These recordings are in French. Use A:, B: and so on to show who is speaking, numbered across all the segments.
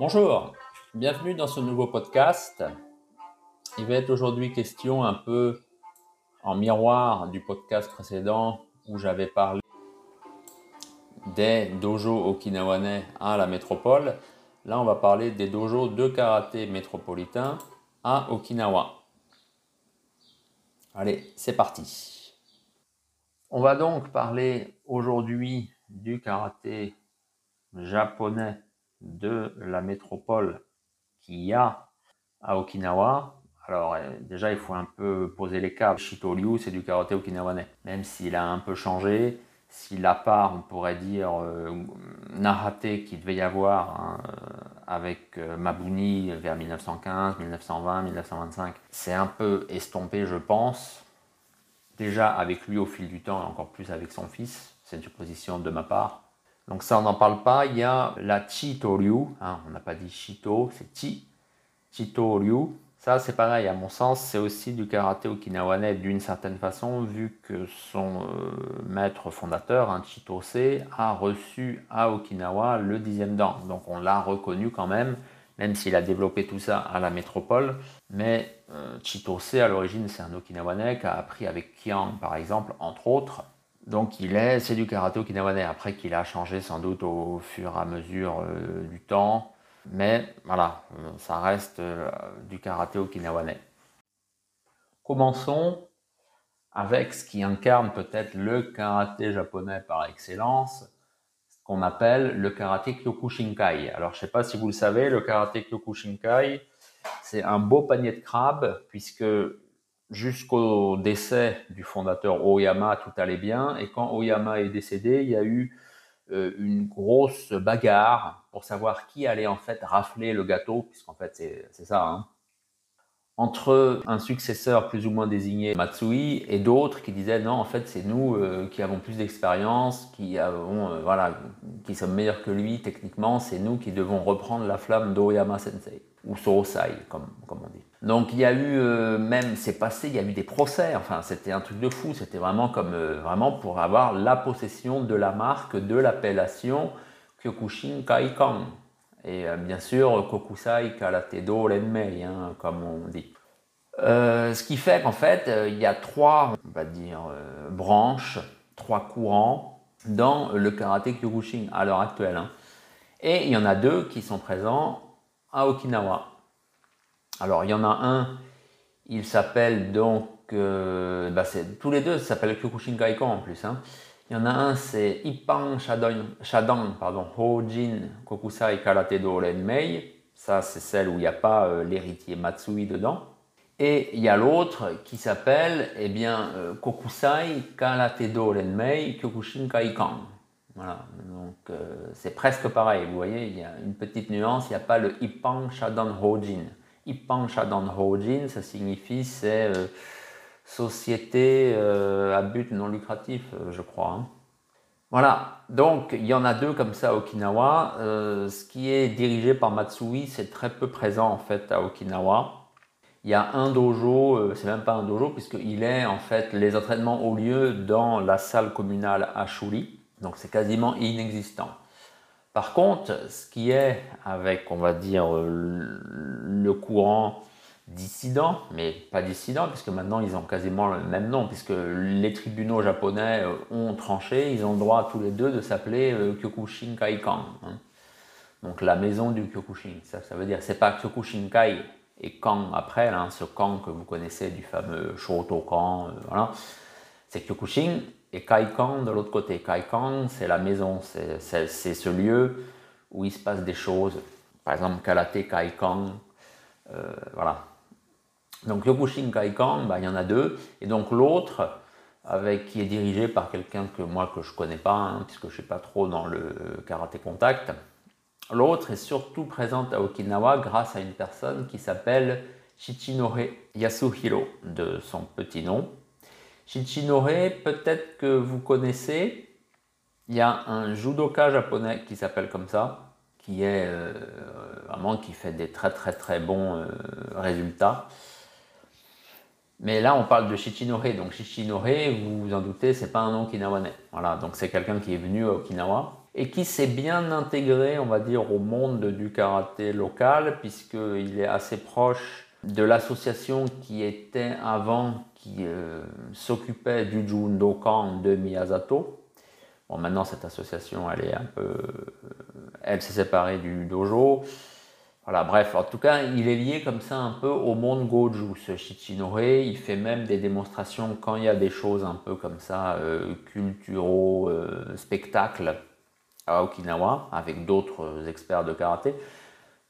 A: Bonjour, bienvenue dans ce nouveau podcast. Il va être aujourd'hui question un peu en miroir du podcast précédent où j'avais parlé des dojos okinawanais à la métropole. Là, on va parler des dojos de karaté métropolitain à Okinawa. Allez, c'est parti. On va donc parler aujourd'hui du karaté japonais de la métropole qu'il y a à Okinawa. Alors euh, déjà, il faut un peu poser les cas. Shito Liu, c'est du karaté okinawanais. Même s'il a un peu changé, s'il a part, on pourrait dire, euh, qu'il devait y avoir hein, euh, avec Mabuni vers 1915, 1920, 1925, c'est un peu estompé, je pense. Déjà avec lui au fil du temps et encore plus avec son fils, c'est une supposition de ma part. Donc ça, on n'en parle pas. Il y a la Chito-ryu. Hein, on n'a pas dit Chito, c'est Chi. Chito-ryu. Ça, c'est pareil, à mon sens, c'est aussi du karaté okinawanais d'une certaine façon, vu que son euh, maître fondateur, hein, Chitose, a reçu à Okinawa le dixième dan. Donc on l'a reconnu quand même, même s'il a développé tout ça à la métropole. Mais euh, Chitose, à l'origine, c'est un okinawanais qui a appris avec Kiang, par exemple, entre autres, donc il est, c'est du karaté okinawanais. Après qu'il a changé sans doute au fur et à mesure euh, du temps, mais voilà, euh, ça reste euh, du karaté okinawanais. Commençons avec ce qui incarne peut-être le karaté japonais par excellence, ce qu'on appelle le karaté Kyokushinkai. Alors je ne sais pas si vous le savez, le karaté Kyokushinkai, c'est un beau panier de crabes puisque jusqu'au décès du fondateur Oyama, tout allait bien. Et quand Oyama est décédé, il y a eu euh, une grosse bagarre pour savoir qui allait en fait rafler le gâteau, puisqu'en fait c'est ça. Hein. Entre un successeur plus ou moins désigné, Matsui, et d'autres qui disaient non, en fait c'est nous euh, qui avons plus d'expérience, qui avons euh, voilà, qui sommes meilleurs que lui techniquement, c'est nous qui devons reprendre la flamme d'Oyama Sensei ou Sorosai, comme, comme on dit. Donc il y a eu euh, même, c'est passé, il y a eu des procès, enfin c'était un truc de fou, c'était vraiment comme vraiment pour avoir la possession de la marque, de l'appellation Kyokushin Kaikan. Et euh, bien sûr Kokusai Karatedo Renmei, hein, comme on dit. ce qui fait qu'en fait il y a trois, on va dire, branches, trois courants dans le karaté Kyokushin à l'heure actuelle. Hein. Et il y en a deux qui sont présents à Okinawa. Alors il y en a un, il s'appelle donc, euh, bah, tous les deux s'appellent Kyokushin Kaikon en plus. Hein. Il y en a un, c'est Ippan Shadan, pardon, Hojin Kokusai Karate Do Renmei. Ça, c'est celle où il n'y a pas euh, l'héritier Matsui dedans. Et il y a l'autre qui s'appelle eh bien, euh, Kokusai Karate Do Renmei Kyokushin Kaikan. Voilà, donc c'est presque pareil, vous voyez, il y a une petite nuance, il n'y a pas le Ippan Shadan Hojin. Ippan Shadan Hojin, ça signifie c'est euh, société euh, à but non lucratif, euh, je crois. Hein. Voilà, donc il y en a deux comme ça à Okinawa. ce qui est dirigé par Matsui, c'est très peu présent en fait à Okinawa. Il y a un dojo, c'est même pas un dojo, puisqu'il est en fait, les entraînements ont lieu dans la salle communale à Shuri. Donc c'est quasiment inexistant. Par contre, ce qui est avec, on va dire, le courant dissident, mais pas dissident, puisque maintenant ils ont quasiment le même nom, puisque les tribunaux japonais euh, ont tranché, ils ont le droit tous les deux de s'appeler euh, Kyokushin Kaikan. Hein. Donc la maison du Kyokushin, ça, ça veut dire, c'est pas Kyokushinkai et Kan après, ce Kan que vous connaissez du fameux Shotokan, euh, voilà, c'est Kyokushin et Kaikan de l'autre côté. Kaikan, c'est la maison, c'est ce lieu où il se passe des choses. Par exemple, Kalate Kaikan, euh, voilà. Donc Yokushin Kaikan, bah, il y en a deux. Et donc l'autre, avec qui est dirigé par quelqu'un que moi que je connais pas, hein, puisque je ne suis pas trop dans le karaté contact. L'autre est surtout présente à Okinawa grâce à une personne qui s'appelle Shichinore Yasuhiro, de son petit nom. Shichinore, peut-être que vous connaissez. Il y a un judoka japonais qui s'appelle comme ça, qui est euh, vraiment qui fait des très très très bons euh, résultats. Mais là, on parle de Shichinore. Donc Shichinore, vous vous en doutez, c'est pas un nom kinawanais. Voilà, donc c'est quelqu'un qui est venu à Okinawa. et qui s'est bien intégré, on va dire, au monde du karaté local, puisqu'il est assez proche de l'association qui était avant, qui euh, s'occupait du Jundokan de Miyazato. Bon, maintenant, cette association, elle est un peu. Elle s'est séparée du dojo. Bref, en tout cas, il est lié comme ça un peu au monde Goju, ce Shichinore. Il fait même des démonstrations quand il y a des choses un peu comme ça, euh, culturaux, euh, spectacles à Okinawa, avec d'autres experts de karaté.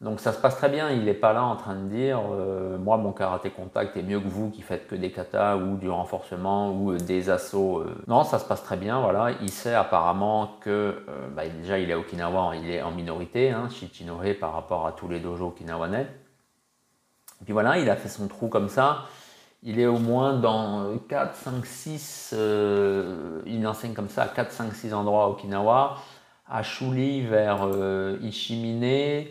A: Donc ça se passe très bien, il n'est pas là en train de dire euh, moi mon karaté contact est mieux que vous qui faites que des katas ou du renforcement ou euh, des assauts. Euh. Non, ça se passe très bien, voilà. Il sait apparemment que bah, déjà il est Okinawa, il est en minorité, hein, Shichinore par rapport à tous les dojos okinawanais. Puis voilà, il a fait son trou comme ça. Il est au moins dans 4, 5, 6, il enseigne comme ça à 4, 5, 6 endroits à Okinawa, à Shuli vers Ishimine,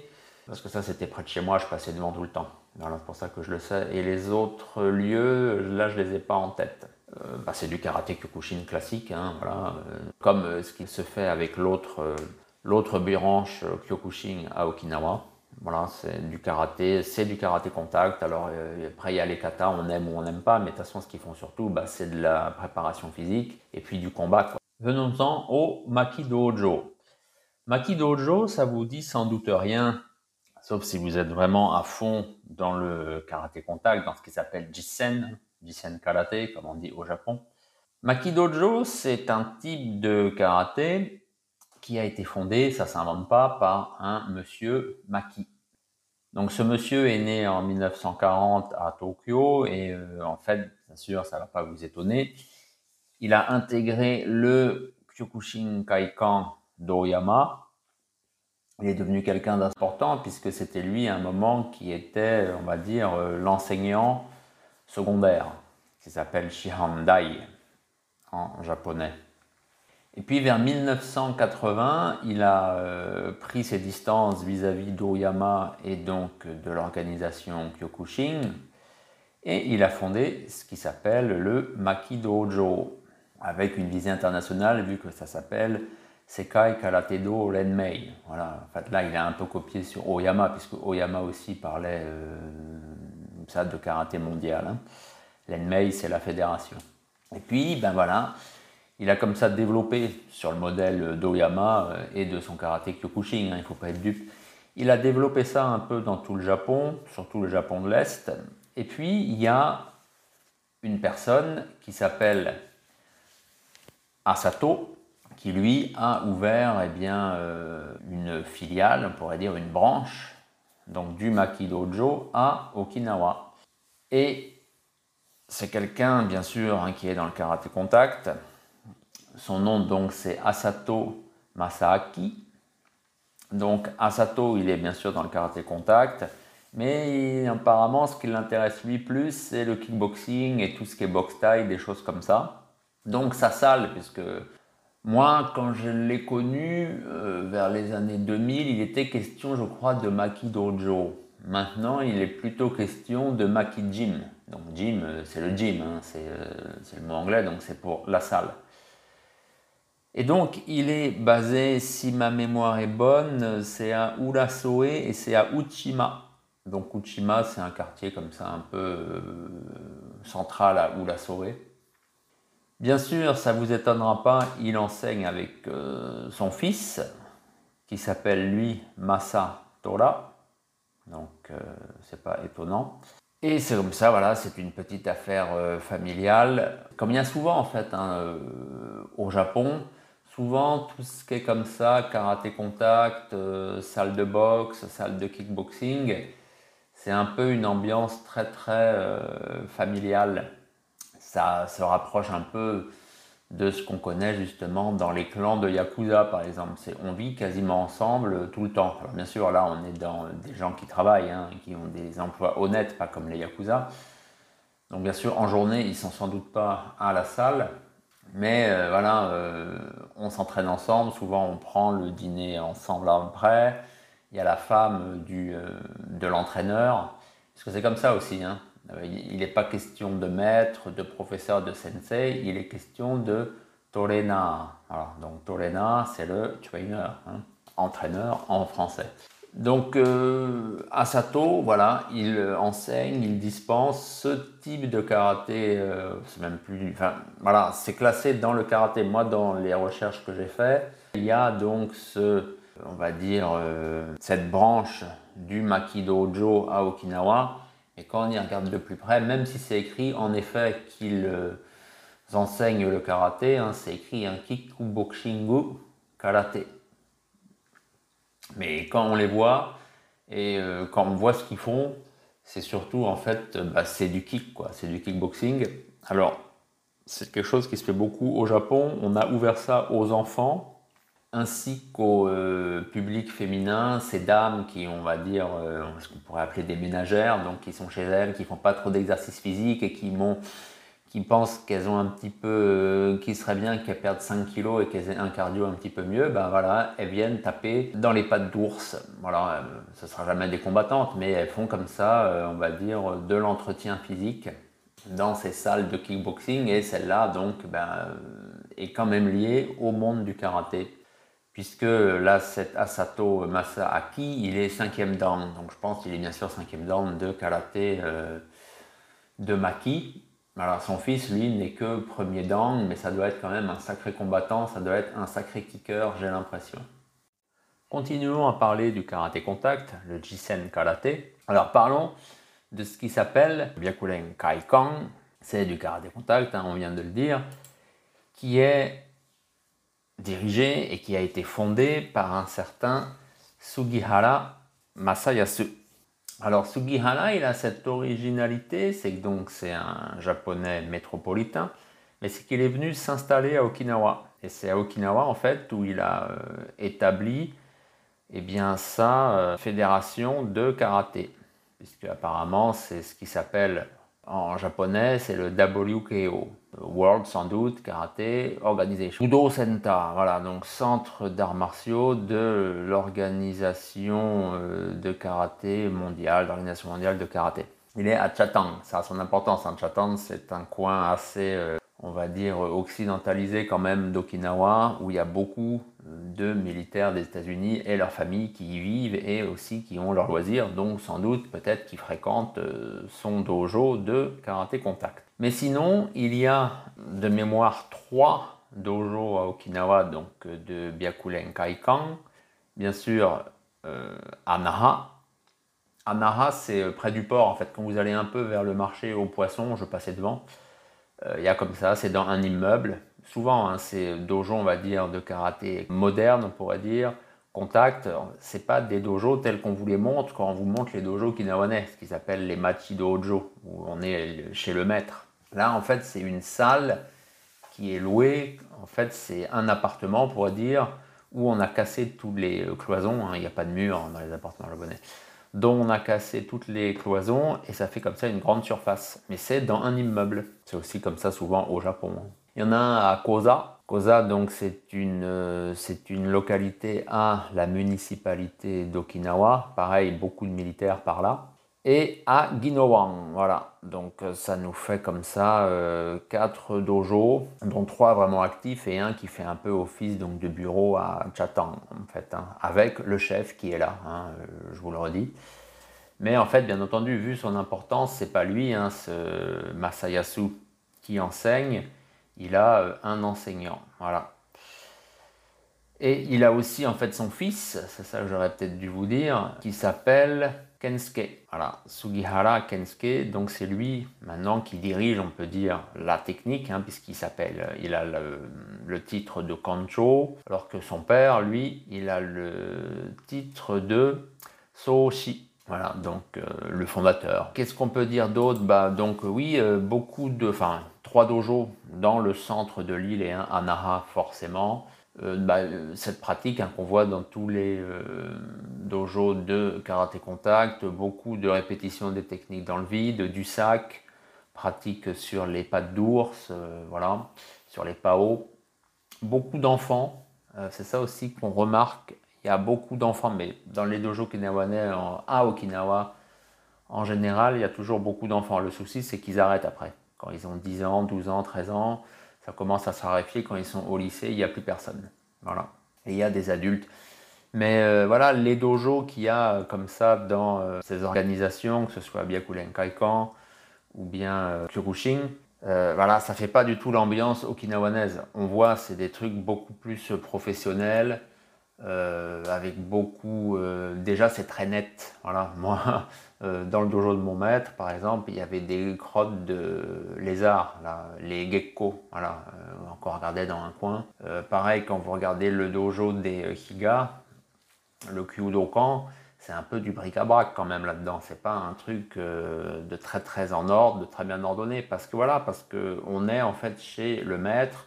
A: parce que ça c'était près de chez moi, je passais devant tout le temps. Voilà, c'est pour ça que je le sais. Et les autres lieux, là je les ai pas en tête. Euh, bah, c'est du karaté Kyokushin classique, hein, voilà. Euh, comme euh, ce qui se fait avec l'autre l'autre branche Kyokushin à Okinawa. Voilà, c'est du karaté, c'est du karaté contact. Alors après il y a les katas, on aime ou on n'aime pas, mais de toute façon ce qu'ils font surtout, bah, c'est de la préparation physique et puis du combat. Venons-en au Maki Dojo. Maki Dojo, ça vous dit sans doute rien Sauf si vous êtes vraiment à fond dans le karaté contact, dans ce qui s'appelle Jisen, Jisen karaté, comme on dit au Japon. Maki Dojo, c'est un type de karaté qui a été fondé, ça s'invente pas, par un monsieur Maki. Donc ce monsieur est né en 1940 à Tokyo et euh, en fait, bien sûr, ça va pas vous étonner, il a intégré le Kyokushin Kaikan d'Oyama, il est devenu quelqu'un d'important puisque c'était lui à un moment qui était, on va dire, euh, l'enseignant secondaire, qui s'appelle Shihandai en japonais. Et puis vers 1980, il a euh, pris ses distances vis-à-vis d'Oyama et donc de l'organisation Kyokushin, et il a fondé ce qui s'appelle le Maki Dojo, avec une visée internationale vu que ça s'appelle Sekai Karatedo Renmei. Voilà, en fait là il a un peu copié sur Oyama, puisque Oyama aussi parlait euh, ça de karaté mondial. Hein. Renmei c'est la fédération. Et puis ben voilà, il a comme ça développé sur le modèle d'Oyama euh, et de son karaté Kyokushin, hein, il ne faut pas être dupe. Il a développé ça un peu dans tout le Japon, surtout le Japon de l'Est. Et puis il y a une personne qui s'appelle Asato, qui lui a ouvert eh bien, euh, une filiale, on pourrait dire une branche, donc du Maki Dojo à Okinawa. Et c'est quelqu'un, bien sûr, hein, qui est dans le karaté contact. Son nom, donc, c'est Asato Masaaki. Donc, Asato, il est bien sûr dans le karaté contact, mais apparemment, ce qui l'intéresse lui plus, c'est le kickboxing et tout ce qui est box style, des choses comme ça. Donc, sa salle, puisque moi, quand je l'ai connu, euh, vers les années 2000, il était question, je crois, de Maki Dojo. Maintenant, il est plutôt question de Maki Gym. Donc, gym, euh, c'est le gym, hein, euh, c'est le mot anglais, donc c'est pour la salle. Et donc, il est basé, si ma mémoire est bonne, c'est à Urasoe et c'est à Uchima. Donc, Uchima, c'est un quartier comme ça, un peu central à Urasoe. Bien sûr, ça ne vous étonnera pas, il enseigne avec euh, son fils, qui s'appelle lui Masa Tora. Donc, euh, c'est pas étonnant. Et c'est comme ça, voilà, c'est une petite affaire euh, familiale. Comme il y a souvent, en fait, hein, au Japon, souvent tout ce qui est comme ça, karaté contact, salle de boxe, salle de kickboxing, c'est un peu une ambiance très très familiale ça se rapproche un peu de ce qu'on connaît justement dans les clans de Yakuza par exemple. On vit quasiment ensemble tout le temps. Bien sûr là on est dans des gens qui travaillent, hein, qui ont des emplois honnêtes, pas comme les Yakuza. Donc bien sûr en journée ils sont sans doute pas à la salle, mais euh, voilà, euh, on s'entraîne ensemble, souvent on prend le dîner ensemble après. Il y a la femme du, euh, de l'entraîneur, parce que c'est comme ça aussi. Hein. Euh, il n'est pas question de maître, de professeur, de sensei, il est question de Torena. Donc Torena, c'est le trainer, hein, entraîneur en français. Donc euh, Asato, voilà, il enseigne, il dispense ce type de karaté. Euh, c'est même plus, voilà, c'est classé dans le karaté. Moi, dans les recherches que j'ai faites, il y a donc ce, on va dire, euh, cette branche du Maki Dojo à Okinawa. Et quand on y regarde de plus près, même si c'est écrit en effet qu'ils enseignent le karaté, hein, c'est écrit un Kikubokshingu Karaté. Mais quand on les voit et euh, quand on voit ce qu'ils font, c'est surtout en fait, bah, c'est du kick, quoi, c'est du kickboxing. Alors, c'est quelque chose qui se fait beaucoup au Japon. On a ouvert ça aux enfants ainsi qu'au euh, public féminin, ces dames qui, on va dire, euh, ce qu'on pourrait appeler des ménagères, donc qui sont chez elles, qui font pas trop d'exercice physique et qui qui pensent qu'elles ont un petit peu, euh, qu'il serait bien qu'elles perdent 5 kilos et qu'elles aient un cardio un petit peu mieux, ben voilà, elles viennent taper dans les pattes d'ours. Voilà, ce ne sera jamais des combattantes, mais elles font comme ça, euh, on va dire, de l'entretien physique dans ces salles de kickboxing et celle-là, donc, ben, euh, est quand même liée au monde du karaté. Puisque là, cet Asato Masaaki, il est cinquième dan, donc je pense qu'il est bien sûr cinquième dan de karaté de Maki, alors son fils, lui, n'est que premier dan, mais ça doit être quand même un sacré combattant, ça doit être un sacré kicker, j'ai l'impression. Continuons à parler du karaté contact, le Jisen karaté. Alors parlons de ce qui s'appelle Byakuren Kaikan, c'est du karaté contact, hein, on vient de le dire, qui est dirigé et qui a été fondé par un certain Sugihara Masayasu. Alors Sugihara, il a cette originalité, c'est que donc c'est un japonais métropolitain, mais c'est qu'il est venu s'installer à Okinawa. Et c'est à Okinawa en fait où il a euh, établi eh bien, sa euh, fédération de karaté, puisque apparemment c'est ce qui s'appelle en japonais, c'est le WKO, World sans doute Karate Organization. Judo Senta, voilà, donc centre d'arts martiaux de l'organisation euh, de karaté mondiale, l'organisation mondiale de karaté. Il est à Chatang, ça a son importance. Hein. Chatang, c'est un coin assez euh, on va dire, occidentalisé quand même d'Okinawa, où il y a beaucoup de militaires des États-Unis et leurs familles qui y vivent et aussi qui ont leurs loisirs, donc sans doute peut-être qui fréquentent euh, son dojo de karaté contact. Mais sinon, il y a de mémoire trois dojos à Okinawa, donc de Byakuren Kaikan, bien sûr euh, Anaha. Anaha, c'est euh, près du port en fait. Quand vous allez un peu vers le marché aux poissons, je passais devant. Euh, il y a comme ça, c'est dans un immeuble. Souvent, hein, c'est dojo, on va dire, de karaté moderne, on pourrait dire, contact. C'est pas des dojos tels qu'on vous les montre quand on vous montre les dojos kinawanais, ce qui s'appelle les machi dojo, où on est chez le maître. Là, en fait, c'est une salle qui est louée. En fait, c'est un appartement, on pourrait dire, où on a cassé tous les cloisons. Hein. Il n'y a pas de mur dans les appartements japonais dont on a cassé toutes les cloisons et ça fait comme ça une grande surface. Mais c'est dans un immeuble. C'est aussi comme ça souvent au Japon. Il y en a un à Koza. Koza, donc, c'est une, euh, une localité à la municipalité d'Okinawa. Pareil, beaucoup de militaires par là et à Ginowan. Voilà, donc euh, ça nous fait comme ça euh, quatre dojos, dont trois vraiment actifs et un qui fait un peu office donc, de bureau à Chatang, en fait, hein, avec le chef qui est là, hein, je vous le redis. Mais en fait, bien entendu, vu son importance, c'est pas lui, hein, ce Masayasu qui enseigne, il a un enseignant. Voilà. Et il a aussi en fait son fils, c'est ça que j'aurais peut-être dû vous dire, qui s'appelle Kensuke. Voilà, Sugihara Kensuke, donc c'est lui maintenant qui dirige, on peut dire, la technique, hein, puisqu'il s'appelle, il a le, titre de Kancho, alors que son père, lui, il a le titre de Soshi. Voilà, donc euh, le fondateur. Qu'est-ce qu'on peut dire d'autre? Bah donc oui, euh, beaucoup de, enfin trois dojos dans le centre de l'île et un à Naha forcément. Euh, bah, cette pratique hein, qu'on voit dans tous les euh, dojos de karaté contact, beaucoup de répétitions des techniques dans le vide, du sac, pratique sur les pattes d'ours, euh, voilà, sur les pao. Beaucoup d'enfants, c'est ça aussi qu'on remarque. Il y a beaucoup d'enfants, mais dans les dojos kinawanais à Okinawa, en général, il y a toujours beaucoup d'enfants. Le souci, c'est qu'ils arrêtent après. Quand ils ont 10 ans, 12 ans, 13 ans, Ça commence à se raréfier quand ils sont au lycée, il n'y a plus personne. Voilà. Et il y a des adultes. Mais euh, voilà, les dojos qu'il y a comme ça dans euh, ces organisations, que ce soit Byakulen Kaikan ou bien euh, Kyokushin, voilà, ça fait pas du tout l'ambiance okinawanaise. On voit, c'est des trucs beaucoup plus professionnels, avec beaucoup. déjà, c'est très net. Voilà, moi, dans le dojo de mon maître, par exemple, il y avait des crottes de lézards, les geckos. Voilà, on encore regardé dans un coin. pareil, quand vous regardez le dojo des Higa, le Kyudokan, c'est un peu du bric-à-brac quand même là-dedans. C'est pas un truc euh, de très très en ordre, de très bien ordonné. Parce que voilà, parce que on est en fait chez le maître.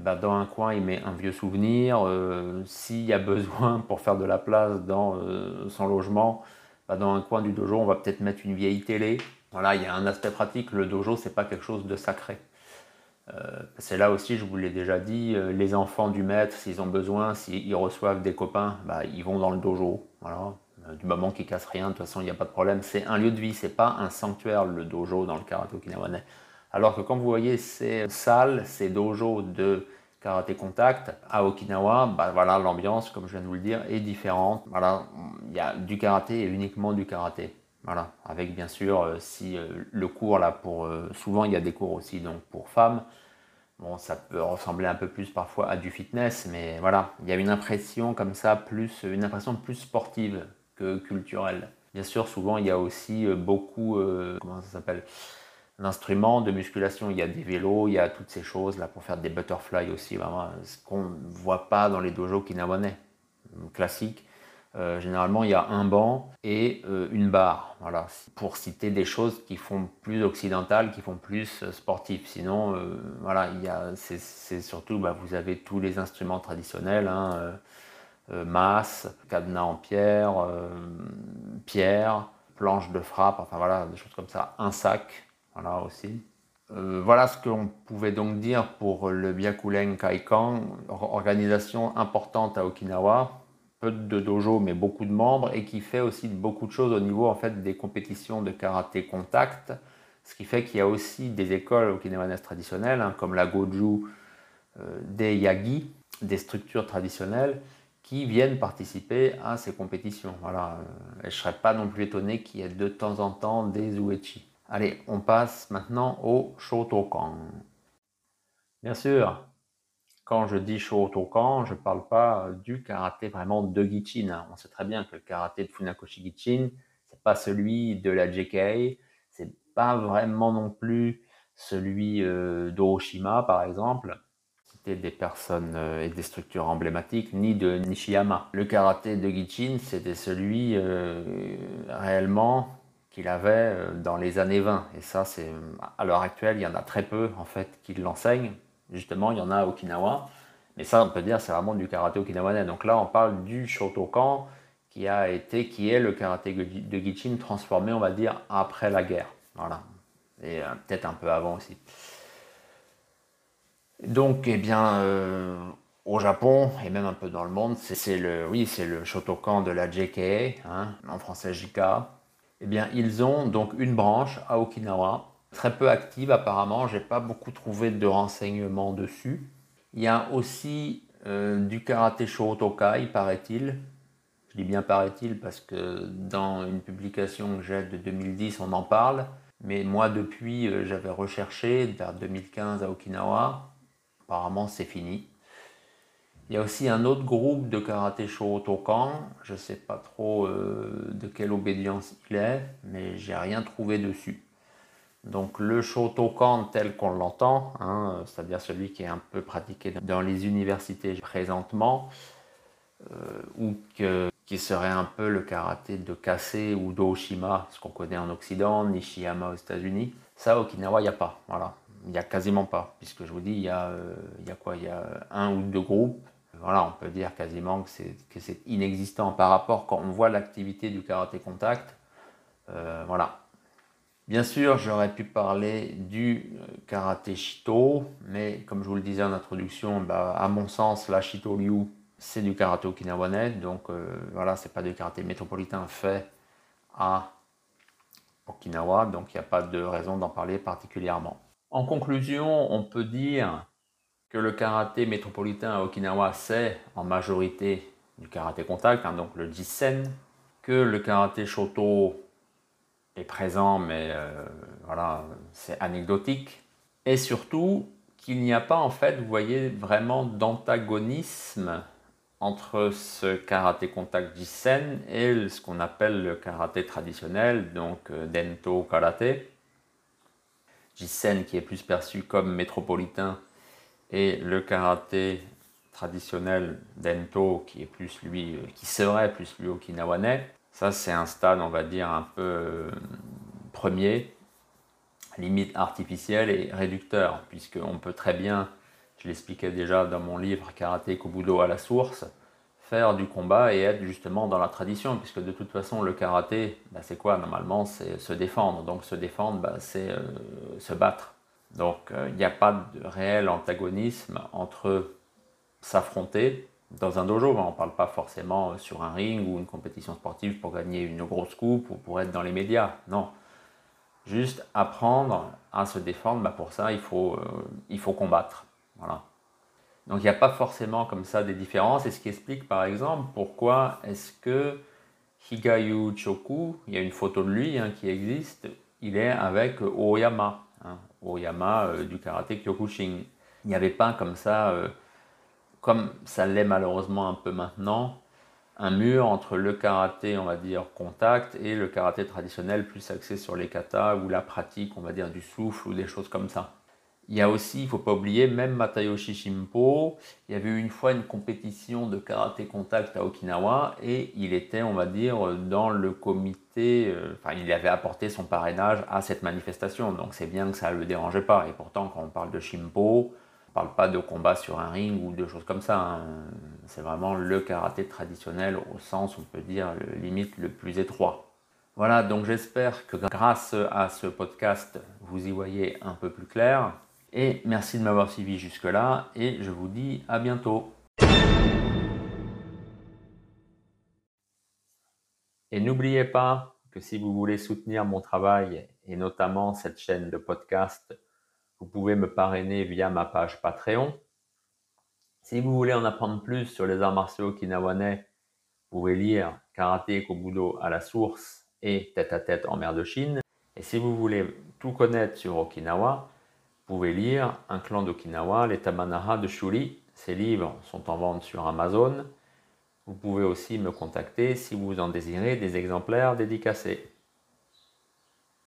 A: Ben dans un coin, il met un vieux souvenir. Euh, s'il y a besoin pour faire de la place dans euh, son logement, ben dans un coin du dojo, on va peut-être mettre une vieille télé. Voilà, il y a un aspect pratique. Le dojo, c'est pas quelque chose de sacré. Euh, c'est là aussi, je vous l'ai déjà dit, les enfants du maître, s'ils ont besoin, s'ils reçoivent des copains, bah, ils vont dans le dojo. Voilà. Du moment qu'ils cassent rien, de toute façon, il n'y a pas de problème. C'est un lieu de vie, c'est pas un sanctuaire, le dojo dans le karaté okinawanais. Alors que quand vous voyez ces salles, ces dojos de karaté contact à Okinawa, bah voilà, l'ambiance, comme je viens de vous le dire, est différente. Voilà, il y a du karaté et uniquement du karaté. Voilà, avec bien sûr, si le cours là pour, souvent il y a des cours aussi donc pour femmes, Bon, ça peut ressembler un peu plus parfois à du fitness, mais voilà, il y a une impression comme ça, plus une impression plus sportive que culturelle. Bien sûr, souvent il y a aussi euh, beaucoup, euh, comment ça s'appelle, d'instruments de musculation. Il y a des vélos, il y a toutes ces choses là pour faire des butterflies aussi, vraiment, ce qu'on ne voit pas dans les dojos kinawanais classiques. Euh, généralement, il y a un banc et euh, une barre. Voilà, pour citer des choses qui font plus occidentales, qui font plus euh, sportif. Sinon, voilà, il y a, c'est, surtout, bah, vous avez tous les instruments traditionnels, hein, masse, cadenas en pierre, pierre, planche de frappe, enfin voilà, des choses comme ça. Un sac, voilà aussi. voilà ce qu'on pouvait donc dire pour le Byakulen Kaikan, organisation importante à Okinawa peu de dojo, mais beaucoup de membres, et qui fait aussi beaucoup de choses au niveau en fait des compétitions de karaté contact, ce qui fait qu'il y a aussi des écoles okinawanaises traditionnelles, hein, comme la Goju euh, des Yagi, des structures traditionnelles, qui viennent participer à ces compétitions. Voilà. Euh, je serais pas non plus étonné qu'il y ait de temps en temps des uechi. Allez, on passe maintenant au Shotokan. Bien sûr, quand je dis Shotokan, je ne parle pas du karaté vraiment de Gichin. Hein. On sait très bien que le karaté de Funakoshi Gichin, c'est pas celui de la JKA, c'est pas vraiment non plus celui euh, d'Oroshima par exemple. C'était des personnes euh, et des structures emblématiques, ni de Nishiyama. Le karaté de Gichin, c'était celui euh, réellement qu'il avait dans les années 20. Et ça, c'est à l'heure actuelle, il y en a très peu en fait qui l'enseignent. Justement, il y en a à Okinawa. Mais ça, on peut dire, c'est vraiment du karaté okinawanais. Donc là, on parle du Shotokan qui a été, qui est le karaté de Gichin transformé, on va dire, après la guerre. Voilà. Et euh, peut-être un peu avant aussi. Donc, eh bien, euh, au Japon et même un peu dans le monde, c'est le, oui, c'est le Shotokan de la JKA, hein, en français JK. Eh bien, ils ont donc une branche à Okinawa Très peu active apparemment, j'ai pas beaucoup trouvé de renseignements dessus. Il y a aussi euh, du karaté Shotokai, paraît-il. Je dis bien paraît-il parce que dans une publication que j'ai de 2010, on en parle. Mais moi, depuis, euh, j'avais recherché vers 2015 à Okinawa. Apparemment, c'est fini. Il y a aussi un autre groupe de karaté Shotokan. Je ne sais pas trop euh, de quelle obédience il est, mais j'ai rien trouvé dessus. Donc le Shotokan tel qu'on l'entend, hein, c'est-à-dire celui qui est un peu pratiqué dans les universités présentement, euh, ou qui serait un peu le karaté de Kase ou d'Oshima, ce qu'on connaît en Occident, Nishiyama aux États-Unis, ça, Okinawa, il n'y a pas. Il n'y a quasiment pas, puisque je vous dis, euh, il y a quoi? Il y a un ou deux groupes. Voilà, on peut dire quasiment que c'est inexistant par rapport quand on voit l'activité du karaté contact. Euh, voilà, Bien sûr, j'aurais pu parler du euh, karaté Shito, mais comme je vous le disais en introduction, bah, à mon sens, la Shito Ryu, c'est du karaté okinawanais, donc euh, voilà, c'est pas du karaté métropolitain fait à Okinawa, donc il n'y a pas de raison d'en parler particulièrement. En conclusion, on peut dire que le karaté métropolitain à Okinawa, c'est en majorité du karaté contact, hein, donc le Jisen, que le karaté Shoto est présent, mais euh, voilà, c'est anecdotique. Et surtout, qu'il n'y a pas, en fait, vous voyez, vraiment d'antagonisme entre ce karaté contact Jisen et ce qu'on appelle le karaté traditionnel, donc euh, Dento karaté. Jisen qui est plus perçu comme métropolitain et le karaté traditionnel Dento qui est plus lui, qui serait plus lui okinawanais. Ça c'est un stade, on va dire, un peu euh, premier, limite artificiel et réducteur, puisqu'on peut très bien je l'expliquais déjà dans mon livre Karaté Kobudo à la source, faire du combat et être justement dans la tradition, puisque de toute façon le karaté, bah, c'est quoi normalement C'est se défendre. Donc se défendre, bah, c'est euh, se battre. Donc euh, il n'y a pas de réel antagonisme entre s'affronter dans un dojo. On ne parle pas forcément sur un ring ou une compétition sportive pour gagner une grosse coupe ou pour être dans les médias. Non. Juste apprendre à se défendre, bah, pour ça il faut, euh, combattre. Donc il n'y a pas forcément comme ça des différences, et ce qui explique par exemple pourquoi est-ce que Higayu Choku, il y a une photo de lui hein, qui existe, il est avec Oyama, hein, Oyama euh, du karaté Kyokushin. Il n'y avait pas comme ça, euh, comme ça l'est malheureusement un peu maintenant, un mur entre le karaté, on va dire, contact et le karaté traditionnel plus axé sur les katas ou la pratique, on va dire, du souffle ou des choses comme ça. Il y a aussi, il ne faut pas oublier, même Matayoshi Shimpo, il y avait eu une fois une compétition de karaté contact à Okinawa et il était, on va dire, dans le comité, euh, enfin il avait apporté son parrainage à cette manifestation, donc c'est bien que ça ne le dérangeait pas. Et pourtant, quand on parle de Shimpo, on ne parle pas de combat sur un ring ou de choses comme ça. Hein. C'est vraiment le karaté traditionnel au sens, on peut dire, limite le plus étroit. Voilà, donc j'espère que grâce à ce podcast, vous y voyez un peu plus clair. Et merci de m'avoir suivi jusque-là et je vous dis à bientôt. Et n'oubliez pas que si vous voulez soutenir mon travail et notamment cette chaîne de podcast, vous pouvez me parrainer via ma page Patreon. Si vous voulez en apprendre plus sur les arts martiaux okinawanais, vous pouvez lire Karaté Kobudo à la source et Tête à tête en mer de Chine. Et si vous voulez tout connaître sur Okinawa, vous pouvez lire Un clan d'Okinawa, les Tamanaha de Shuri. Ces livres sont en vente sur Amazon. Vous pouvez aussi me contacter si vous en désirez des exemplaires dédicacés.